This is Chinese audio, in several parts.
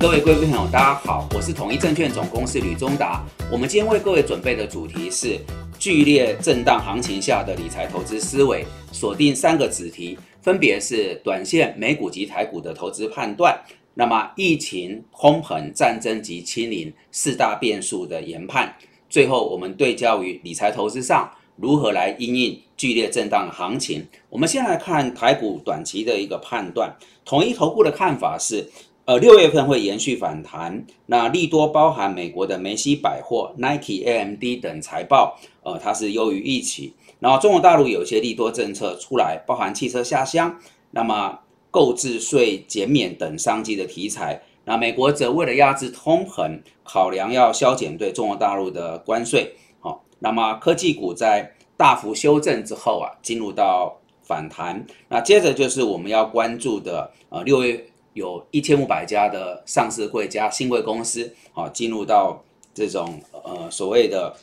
各位贵宾朋友，大家好，我是统一证券总公司吕中达。我们今天为各位准备的主题是剧烈震荡行情下的理财投资思维，锁定三个子题，分别是短线美股及台股的投资判断，那么疫情、通膨、战争及清零四大变数的研判，最后我们对焦于理财投资上如何来应应剧烈震荡的行情。我们先来看台股短期的一个判断，统一投顾的看法是。呃，六月份会延续反弹，那利多包含美国的梅西百货、Nike、AMD 等财报，呃，它是优于预期。然后中国大陆有些利多政策出来，包含汽车下乡，那么购置税减免等商机的题材。那美国则为了压制通膨，考量要削减对中国大陆的关税。好，那么科技股在大幅修正之后啊，进入到反弹。那接着就是我们要关注的，呃，六月。有一千五百家的上市贵加新贵公司，啊，进入到这种呃所谓的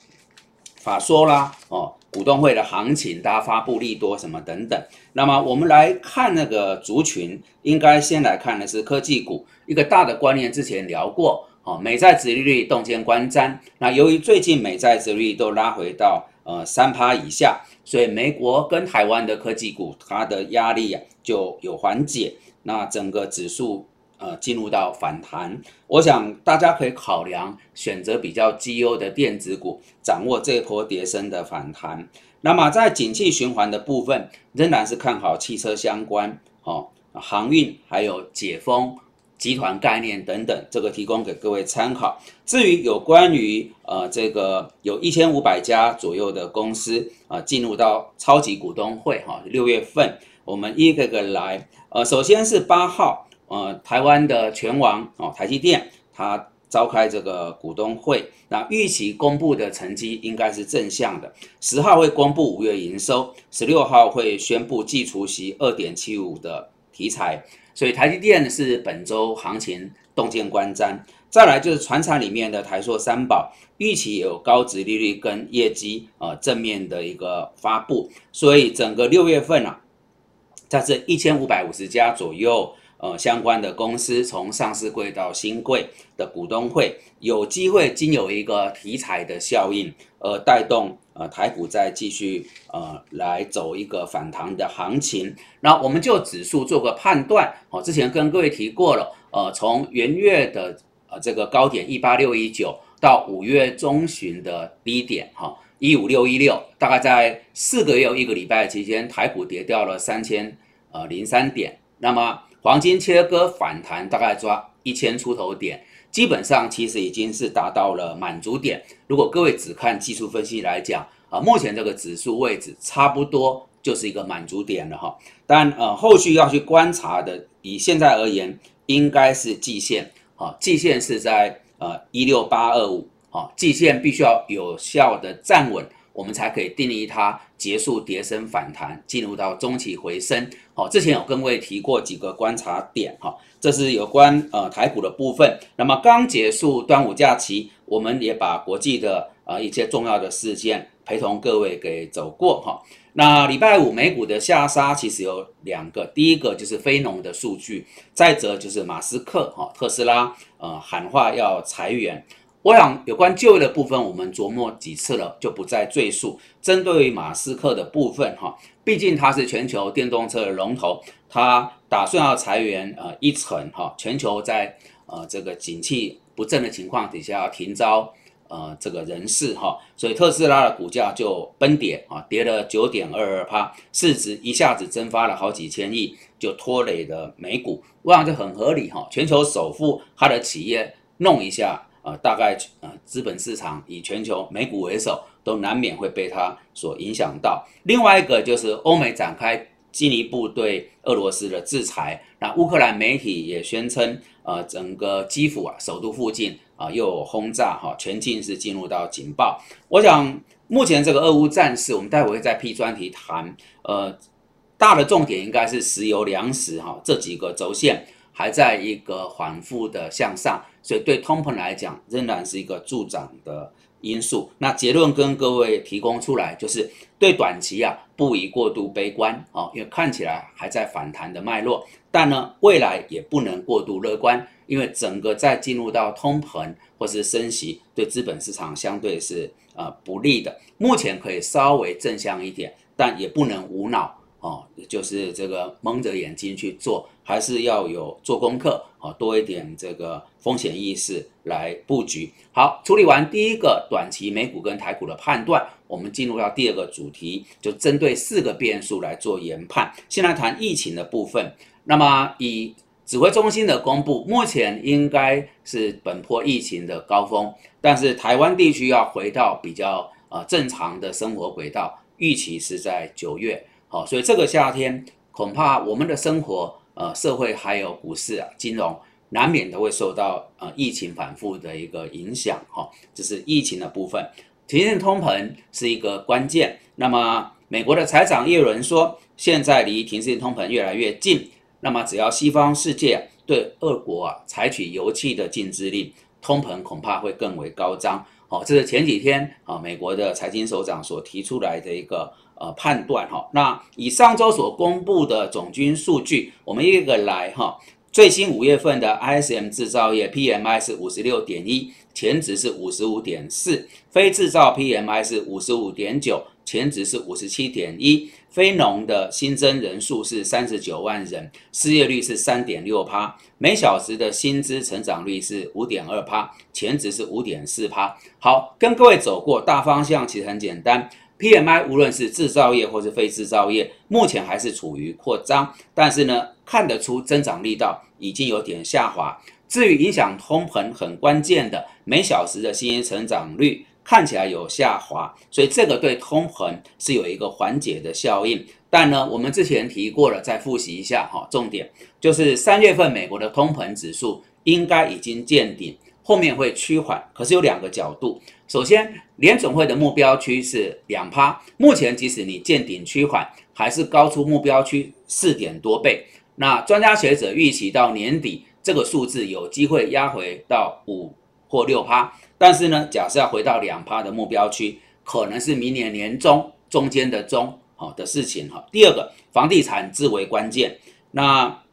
法说啦，哦，股东会的行情，大家发布利多什么等等。那么我们来看那个族群，应该先来看的是科技股。一个大的观念之前聊过，哦，美债殖利率动见观瞻。那由于最近美债殖利率都拉回到呃三趴以下，所以美国跟台湾的科技股它的压力啊就有缓解。那整个指数呃进入到反弹，我想大家可以考量选择比较绩优的电子股，掌握这波跌升的反弹。那么在景气循环的部分，仍然是看好汽车相关，哦，航运还有解封集团概念等等，这个提供给各位参考。至于有关于呃这个有一千五百家左右的公司啊进入到超级股东会哈，六月份我们一个个来。呃，首先是八号，呃，台湾的拳王哦，台积电，它召开这个股东会，那预期公布的成绩应该是正向的。十号会公布五月营收，十六号会宣布季除息二点七五的题材，所以台积电是本周行情洞见观瞻。再来就是船厂里面的台硕三宝，预期有高值利率跟业绩呃正面的一个发布，所以整个六月份啊。在这一千五百五十家左右，呃，相关的公司从上市柜到新柜的股东会，有机会经有一个题材的效应，而带动呃台股再继续呃来走一个反弹的行情。那我们就指数做个判断，哦，之前跟各位提过了，呃，从元月的呃这个高点一八六一九到五月中旬的低点，哈。一五六一六，大概在四个月一个礼拜期间，台股跌掉了三千呃零三点。那么黄金切割反弹，大概抓一千出头点，基本上其实已经是达到了满足点。如果各位只看技术分析来讲，啊，目前这个指数位置差不多就是一个满足点了哈。但呃，后续要去观察的，以现在而言，应该是季线，啊，季线是在呃一六八二五。啊，季线必须要有效的站稳，我们才可以定义它结束跌升反弹，进入到中期回升。好，之前有跟各位提过几个观察点，哈，这是有关呃台股的部分。那么刚结束端午假期，我们也把国际的呃一些重要的事件陪同各位给走过，哈。那礼拜五美股的下杀其实有两个，第一个就是非农的数据，再者就是马斯克哈特斯拉呃喊话要裁员。我想有关就业的部分，我们琢磨几次了，就不再赘述。针对于马斯克的部分，哈，毕竟他是全球电动车的龙头，他打算要裁员呃一成，哈，全球在呃这个景气不振的情况底下要停招呃这个人事，哈，所以特斯拉的股价就崩跌啊，跌了九点二二趴，市值一下子蒸发了好几千亿，就拖累了美股。我想这很合理，哈，全球首富他的企业弄一下。呃，大概呃，资本市场以全球美股为首，都难免会被它所影响到。另外一个就是欧美展开进一步对俄罗斯的制裁。那乌克兰媒体也宣称，呃，整个基辅啊，首都附近啊，又有轰炸哈，全境是进入到警报。我想目前这个俄乌战事，我们待会会再 P 专题谈。呃，大的重点应该是石油、粮食哈这几个轴线。还在一个反复的向上，所以对通膨来讲仍然是一个助长的因素。那结论跟各位提供出来，就是对短期啊不宜过度悲观哦，因为看起来还在反弹的脉络。但呢，未来也不能过度乐观，因为整个在进入到通膨或是升息，对资本市场相对是呃不利的。目前可以稍微正向一点，但也不能无脑。哦，就是这个蒙着眼睛去做，还是要有做功课多一点这个风险意识来布局。好，处理完第一个短期美股跟台股的判断，我们进入到第二个主题，就针对四个变数来做研判。先来谈疫情的部分。那么以指挥中心的公布，目前应该是本波疫情的高峰，但是台湾地区要回到比较呃正常的生活轨道，预期是在九月。好，所以这个夏天恐怕我们的生活、呃，社会还有股市啊、金融，难免都会受到呃疫情反复的一个影响。哈，这是疫情的部分。提振通膨是一个关键。那么，美国的财长耶伦说，现在离停止通膨越来越近。那么，只要西方世界对俄国啊采取油气的禁制令，通膨恐怕会更为高涨。好，这是前几天啊，美国的财经首长所提出来的一个。呃，判断哈，那以上周所公布的总军数据，我们一个来哈。最新五月份的 ISM 制造业 PMI 是五十六点一，前值是五十五点四；非制造 PMI 是五十五点九，前值是五十七点一；非农的新增人数是三十九万人，失业率是三点六趴；每小时的薪资成长率是五点二趴，前值是五点四趴。好，跟各位走过大方向，其实很简单。PMI 无论是制造业或是非制造业，目前还是处于扩张，但是呢，看得出增长力道已经有点下滑。至于影响通膨很关键的每小时的新增成长率，看起来有下滑，所以这个对通膨是有一个缓解的效应。但呢，我们之前提过了，再复习一下哈，重点就是三月份美国的通膨指数应该已经见顶。后面会趋缓，可是有两个角度。首先，联总会的目标区是两趴，目前即使你见顶趋缓，还是高出目标区四点多倍。那专家学者预期到年底，这个数字有机会压回到五或六趴。但是呢，假设要回到两趴的目标区，可能是明年年中中间的中好的事情哈。第二个，房地产至为关键。那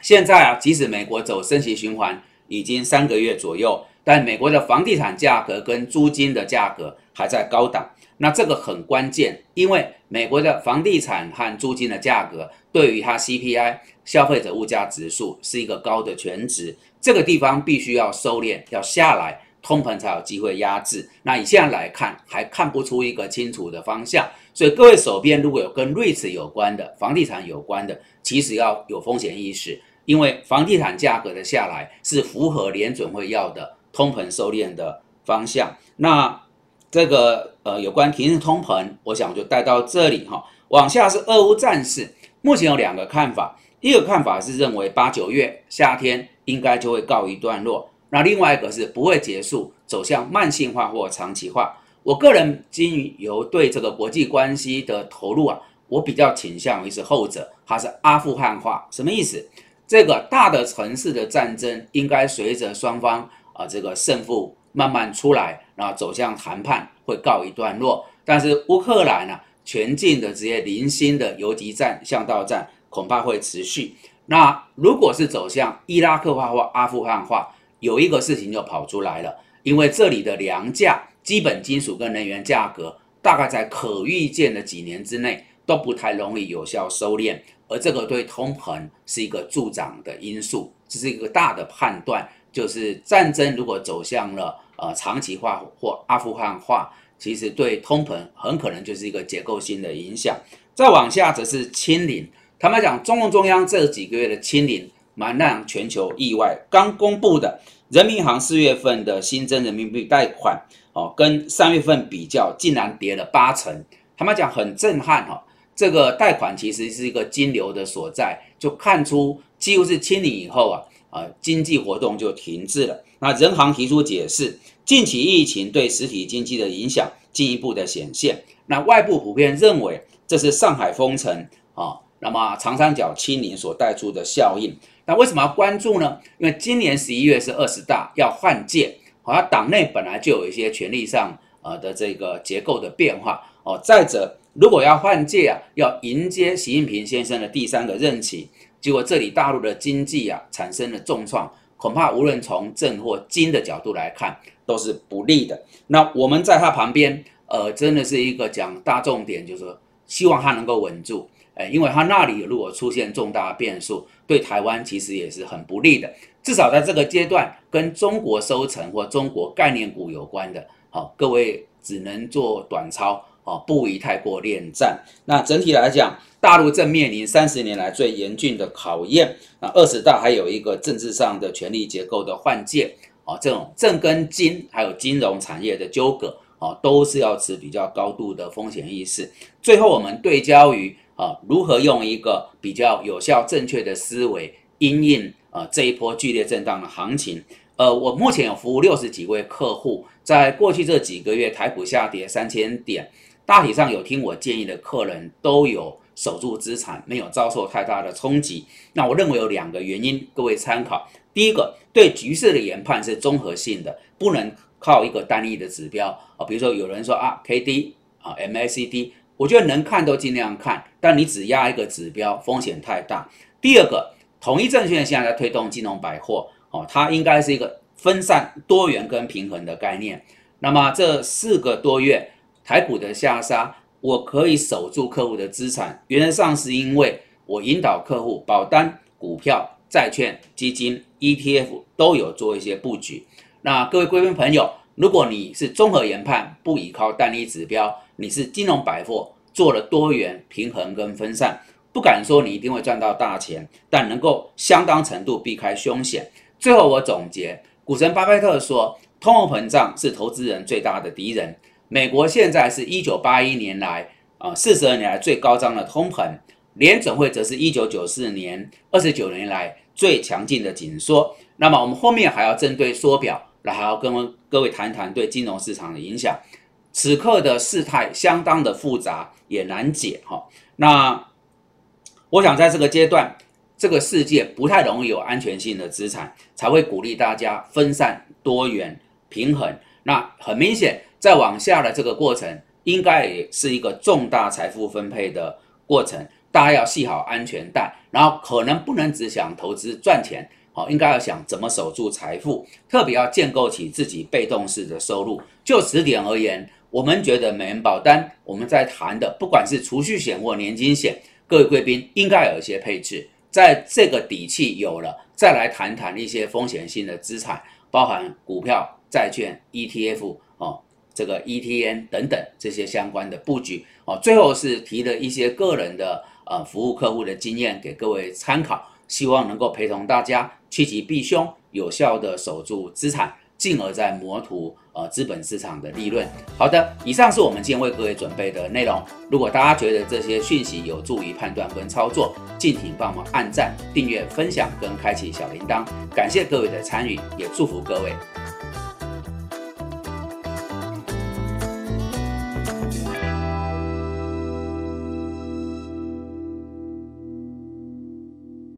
现在啊，即使美国走升息循环。已经三个月左右，但美国的房地产价格跟租金的价格还在高档，那这个很关键，因为美国的房地产和租金的价格对于它 CPI 消费者物价指数是一个高的全值，这个地方必须要收敛，要下来，通膨才有机会压制。那以现在来看，还看不出一个清楚的方向，所以各位手边如果有跟瑞士有关的房地产有关的，其实要有风险意识。因为房地产价格的下来是符合联准会要的通膨收敛的方向。那这个呃有关停止通膨，我想我就带到这里哈。往下是俄乌战事，目前有两个看法，一个看法是认为八九月夏天应该就会告一段落，那另外一个是不会结束，走向慢性化或长期化。我个人经由对这个国际关系的投入啊，我比较倾向于是后者，它是阿富汗化，什么意思？这个大的城市的战争应该随着双方啊这个胜负慢慢出来，然后走向谈判会告一段落。但是乌克兰呢，全境的这些零星的游击战、巷道战恐怕会持续。那如果是走向伊拉克化或阿富汗化，有一个事情就跑出来了，因为这里的粮价、基本金属跟能源价格，大概在可预见的几年之内都不太容易有效收敛。而这个对通膨是一个助长的因素，这是一个大的判断，就是战争如果走向了呃长期化或阿富汗化，其实对通膨很可能就是一个结构性的影响。再往下则是清零，坦白讲，中共中央这几个月的清零蛮让全球意外。刚公布的人民银行四月份的新增人民币贷款哦，跟三月份比较，竟然跌了八成，他们讲很震撼哈。这个贷款其实是一个金流的所在，就看出几乎是清理以后啊，啊经济活动就停滞了。那人行提出解释，近期疫情对实体经济的影响进一步的显现。那外部普遍认为这是上海封城啊，那么长三角清零所带出的效应。那为什么要关注呢？因为今年十一月是二十大要换届，好像党内本来就有一些权力上呃的这个结构的变化哦。再者。如果要换届啊，要迎接习近平先生的第三个任期，结果这里大陆的经济啊产生了重创，恐怕无论从正或金的角度来看都是不利的。那我们在它旁边，呃，真的是一个讲大重点，就是说希望它能够稳住，哎，因为它那里如果出现重大变数，对台湾其实也是很不利的。至少在这个阶段，跟中国收成或中国概念股有关的，好，各位只能做短操。哦，不宜太过恋战。那整体来讲，大陆正面临三十年来最严峻的考验。那二十大还有一个政治上的权力结构的换届。哦，这种政跟金还有金融产业的纠葛，哦，都是要持比较高度的风险意识。最后，我们对焦于啊，如何用一个比较有效、正确的思维，因应啊这一波剧烈震荡的行情。呃，我目前有服务六十几位客户，在过去这几个月，台股下跌三千点。大体上有听我建议的客人都有守住资产，没有遭受太大的冲击。那我认为有两个原因，各位参考。第一个，对局势的研判是综合性的，不能靠一个单一的指标啊。比如说有人说啊，K D 啊，MACD，我觉得能看都尽量看，但你只压一个指标，风险太大。第二个，统一证券现在在推动金融百货哦，它应该是一个分散、多元跟平衡的概念。那么这四个多月。台股的下杀，我可以守住客户的资产，原则上是因为我引导客户保单、股票、债券、基金、ETF 都有做一些布局。那各位贵宾朋友，如果你是综合研判，不依靠单一指标，你是金融百货做了多元平衡跟分散，不敢说你一定会赚到大钱，但能够相当程度避开凶险。最后我总结，股神巴菲特说，通货膨胀是投资人最大的敌人。美国现在是一九八一年来啊四十二年来最高涨的通膨，联准会则是一九九四年二十九年来最强劲的紧缩。那么我们后面还要针对缩表，来还要跟各位谈谈对金融市场的影响。此刻的事态相当的复杂，也难解哈。那我想在这个阶段，这个世界不太容易有安全性的资产，才会鼓励大家分散、多元、平衡。那很明显。再往下的这个过程，应该也是一个重大财富分配的过程，大家要系好安全带，然后可能不能只想投资赚钱，好，应该要想怎么守住财富，特别要建构起自己被动式的收入。就此点而言，我们觉得美元保单，我们在谈的，不管是储蓄险或年金险，各位贵宾应该有一些配置，在这个底气有了，再来谈谈一些风险性的资产，包含股票、债券、ETF 哦。这个 ETN 等等这些相关的布局哦，最后是提了一些个人的呃服务客户的经验给各位参考，希望能够陪同大家趋吉避凶，有效的守住资产，进而在磨图呃资本市场的利润。好的，以上是我们今天为各位准备的内容。如果大家觉得这些讯息有助于判断跟操作，敬请帮忙按赞、订阅、分享跟开启小铃铛。感谢各位的参与，也祝福各位。